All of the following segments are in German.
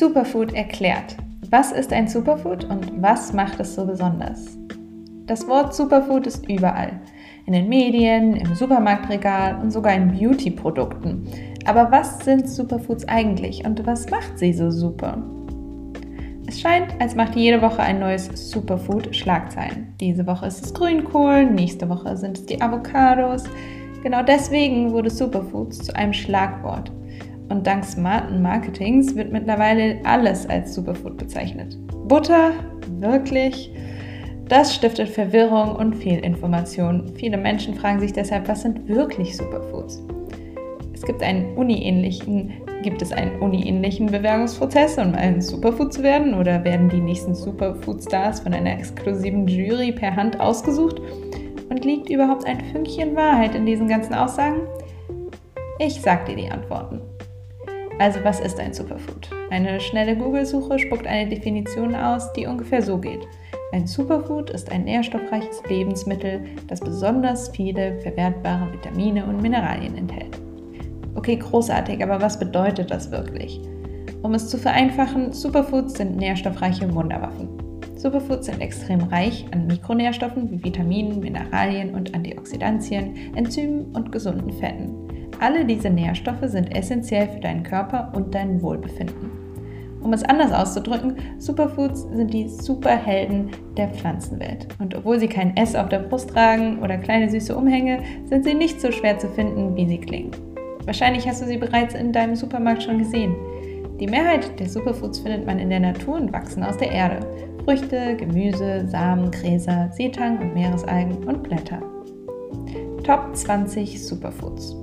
Superfood erklärt. Was ist ein Superfood und was macht es so besonders? Das Wort Superfood ist überall. In den Medien, im Supermarktregal und sogar in Beauty-Produkten. Aber was sind Superfoods eigentlich und was macht sie so super? Es scheint, als macht jede Woche ein neues Superfood Schlagzeilen. Diese Woche ist es Grünkohl, nächste Woche sind es die Avocados. Genau deswegen wurde Superfoods zu einem Schlagwort. Und dank smarten Marketings wird mittlerweile alles als Superfood bezeichnet. Butter? Wirklich? Das stiftet Verwirrung und Fehlinformation. Viele Menschen fragen sich deshalb, was sind wirklich Superfoods? Es gibt einen uni-ähnlichen, gibt es einen uni-ähnlichen Bewerbungsprozess, um ein Superfood zu werden? Oder werden die nächsten Superfood-Stars von einer exklusiven Jury per Hand ausgesucht? Und liegt überhaupt ein Fünkchen Wahrheit in diesen ganzen Aussagen? Ich sag dir die Antworten. Also was ist ein Superfood? Eine schnelle Google-Suche spuckt eine Definition aus, die ungefähr so geht. Ein Superfood ist ein nährstoffreiches Lebensmittel, das besonders viele verwertbare Vitamine und Mineralien enthält. Okay, großartig, aber was bedeutet das wirklich? Um es zu vereinfachen, Superfoods sind nährstoffreiche Wunderwaffen. Superfoods sind extrem reich an Mikronährstoffen wie Vitaminen, Mineralien und Antioxidantien, Enzymen und gesunden Fetten. Alle diese Nährstoffe sind essentiell für deinen Körper und dein Wohlbefinden. Um es anders auszudrücken, Superfoods sind die Superhelden der Pflanzenwelt. Und obwohl sie kein S auf der Brust tragen oder kleine süße Umhänge, sind sie nicht so schwer zu finden, wie sie klingen. Wahrscheinlich hast du sie bereits in deinem Supermarkt schon gesehen. Die Mehrheit der Superfoods findet man in der Natur und wachsen aus der Erde. Früchte, Gemüse, Samen, Gräser, Seetang und Meeresalgen und Blätter. Top 20 Superfoods.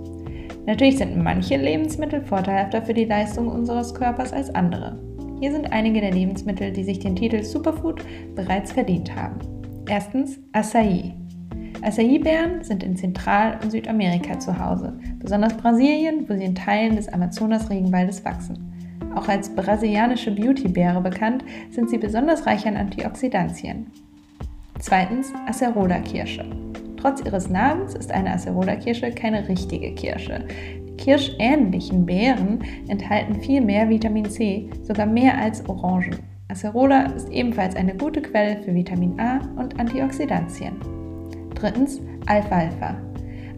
Natürlich sind manche Lebensmittel vorteilhafter für die Leistung unseres Körpers als andere. Hier sind einige der Lebensmittel, die sich den Titel Superfood bereits verdient haben. Erstens Acai. Acai-Beeren sind in Zentral- und Südamerika zu Hause, besonders Brasilien, wo sie in Teilen des Amazonas-Regenwaldes wachsen. Auch als brasilianische Beauty-Beere bekannt, sind sie besonders reich an Antioxidantien. Zweitens Acerola-Kirsche. Trotz ihres Namens ist eine Acerola-Kirsche keine richtige Kirsche. Die kirschähnlichen Beeren enthalten viel mehr Vitamin C, sogar mehr als Orangen. Acerola ist ebenfalls eine gute Quelle für Vitamin A und Antioxidantien. Drittens Alfalfa.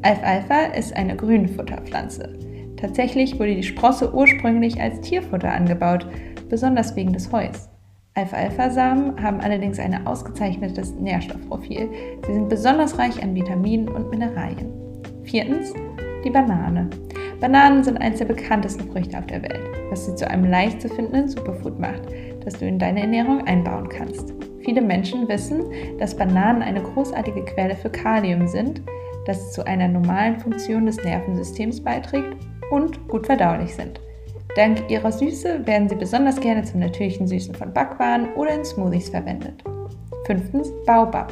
Alfalfa ist eine Grünfutterpflanze. Tatsächlich wurde die Sprosse ursprünglich als Tierfutter angebaut, besonders wegen des Heus. Alfalfa-Samen haben allerdings ein ausgezeichnetes Nährstoffprofil. Sie sind besonders reich an Vitaminen und Mineralien. Viertens, die Banane. Bananen sind eines der bekanntesten Früchte auf der Welt, was sie zu einem leicht zu findenden Superfood macht, das du in deine Ernährung einbauen kannst. Viele Menschen wissen, dass Bananen eine großartige Quelle für Kalium sind, das zu einer normalen Funktion des Nervensystems beiträgt und gut verdaulich sind. Dank ihrer Süße werden sie besonders gerne zum natürlichen Süßen von Backwaren oder in Smoothies verwendet. Fünftens Baobab.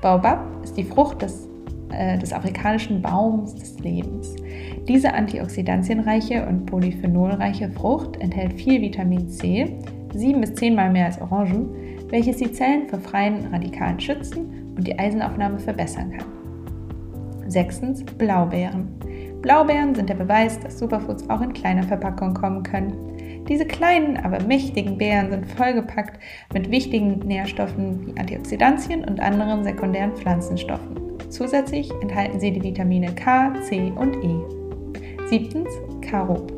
Baobab ist die Frucht des, äh, des afrikanischen Baums des Lebens. Diese antioxidantienreiche und polyphenolreiche Frucht enthält viel Vitamin C, sieben bis zehnmal mehr als Orangen, welches die Zellen vor freien Radikalen schützen und die Eisenaufnahme verbessern kann. Sechstens Blaubeeren. Blaubeeren sind der Beweis, dass Superfoods auch in kleiner Verpackung kommen können. Diese kleinen, aber mächtigen Beeren sind vollgepackt mit wichtigen Nährstoffen wie Antioxidantien und anderen sekundären Pflanzenstoffen. Zusätzlich enthalten sie die Vitamine K, C und E. Siebtens, Karob.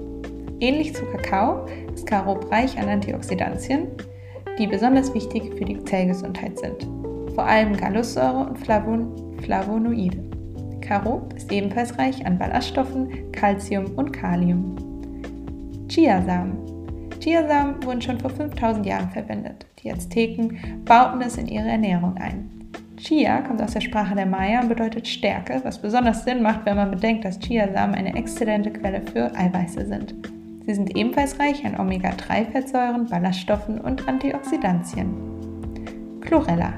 Ähnlich zu Kakao ist Karob reich an Antioxidantien, die besonders wichtig für die Zellgesundheit sind. Vor allem Gallossäure und Flavon Flavonoide. Karob ist ebenfalls reich an Ballaststoffen, Calcium und Kalium. Chiasamen. Chiasamen wurden schon vor 5000 Jahren verwendet. Die Azteken bauten es in ihre Ernährung ein. Chia kommt aus der Sprache der Maya und bedeutet Stärke, was besonders Sinn macht, wenn man bedenkt, dass Chiasamen eine exzellente Quelle für Eiweiße sind. Sie sind ebenfalls reich an Omega-3-Fettsäuren, Ballaststoffen und Antioxidantien. Chlorella.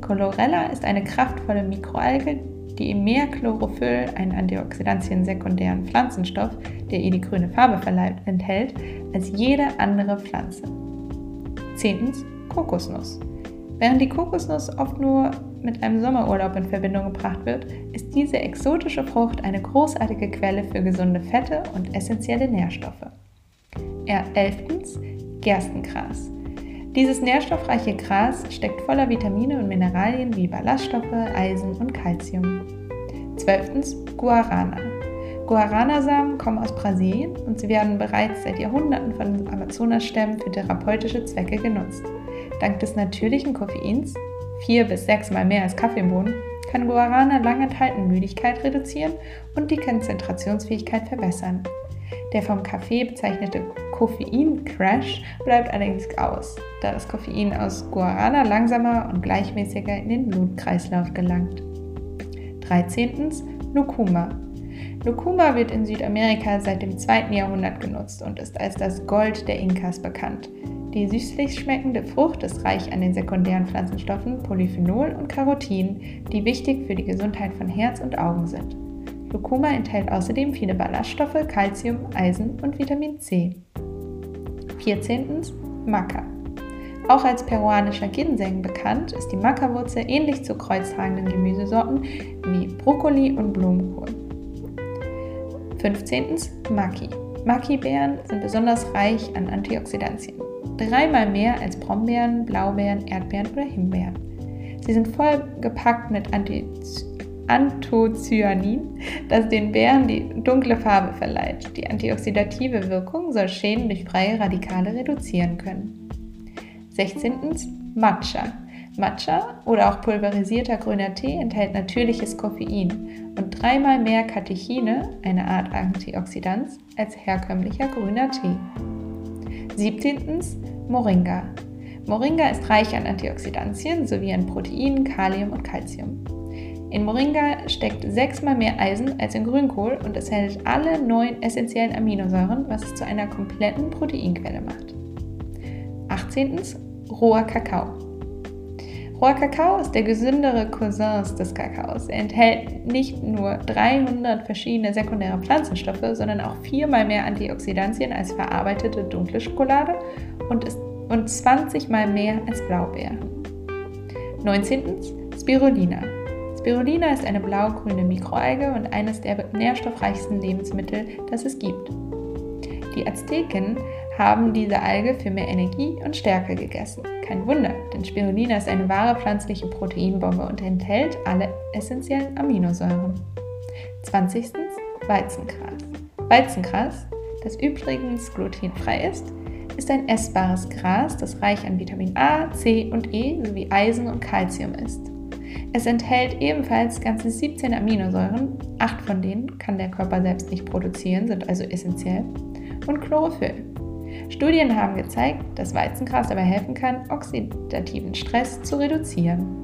Chlorella ist eine kraftvolle Mikroalge, die im Chlorophyll, einen Antioxidantien-sekundären Pflanzenstoff, der ihr die grüne Farbe verleiht, enthält, als jede andere Pflanze. Zehntens Kokosnuss. Während die Kokosnuss oft nur mit einem Sommerurlaub in Verbindung gebracht wird, ist diese exotische Frucht eine großartige Quelle für gesunde Fette und essentielle Nährstoffe. Elftens Gerstengras. Dieses nährstoffreiche Gras steckt voller Vitamine und Mineralien wie Ballaststoffe, Eisen und Calcium. 12. Guarana. Guarana-Samen kommen aus Brasilien und sie werden bereits seit Jahrhunderten von Amazonasstämmen für therapeutische Zwecke genutzt. Dank des natürlichen Koffeins, vier bis sechsmal mehr als Kaffeebohnen, kann Guarana lang enthaltene Müdigkeit reduzieren und die Konzentrationsfähigkeit verbessern. Der vom Kaffee bezeichnete Koffein-Crash bleibt allerdings aus, da das Koffein aus Guarana langsamer und gleichmäßiger in den Blutkreislauf gelangt. 13. Lucuma. Lucuma wird in Südamerika seit dem 2. Jahrhundert genutzt und ist als das Gold der Inkas bekannt. Die süßlich schmeckende Frucht ist reich an den sekundären Pflanzenstoffen Polyphenol und Carotin, die wichtig für die Gesundheit von Herz und Augen sind. Lucuma enthält außerdem viele Ballaststoffe, Calcium, Eisen und Vitamin C. 14. Maca. Auch als peruanischer Ginseng bekannt, ist die Maca-Wurzel ähnlich zu kreuztragenden Gemüsesorten wie Brokkoli und Blumenkohl. 15. Maki. Maki-Beeren sind besonders reich an Antioxidantien dreimal mehr als Brombeeren, Blaubeeren, Erdbeeren oder Himbeeren. Sie sind voll gepackt mit Anti Anthocyanin, das den Beeren die dunkle Farbe verleiht. Die antioxidative Wirkung soll Schäden durch freie Radikale reduzieren können. 16. Matcha. Matcha oder auch pulverisierter grüner Tee enthält natürliches Koffein und dreimal mehr Katechine, eine Art Antioxidant, als herkömmlicher grüner Tee. 17. Moringa. Moringa ist reich an Antioxidantien sowie an Proteinen, Kalium und Calcium. In Moringa steckt sechsmal mehr Eisen als in Grünkohl und es enthält alle neun essentiellen Aminosäuren, was es zu einer kompletten Proteinquelle macht. 18. Roher Kakao. Roher Kakao ist der gesündere Cousin des Kakaos. Er enthält nicht nur 300 verschiedene sekundäre Pflanzenstoffe, sondern auch viermal mehr Antioxidantien als verarbeitete dunkle Schokolade und, ist, und 20 mal mehr als Blaubeeren. 19. Spirulina. Spirulina ist eine blau-grüne Mikroalge und eines der nährstoffreichsten Lebensmittel, das es gibt. Die Azteken haben diese Alge für mehr Energie und Stärke gegessen. Kein Wunder, denn Spirulina ist eine wahre pflanzliche Proteinbombe und enthält alle essentiellen Aminosäuren. 20. Weizengras. Weizengras, das übrigens glutenfrei ist, ist ein essbares Gras, das reich an Vitamin A, C und E sowie Eisen und Calcium ist. Es enthält ebenfalls ganze 17 Aminosäuren, acht von denen kann der Körper selbst nicht produzieren, sind also essentiell, und Chlorophyll. Studien haben gezeigt, dass Weizengras dabei helfen kann, oxidativen Stress zu reduzieren.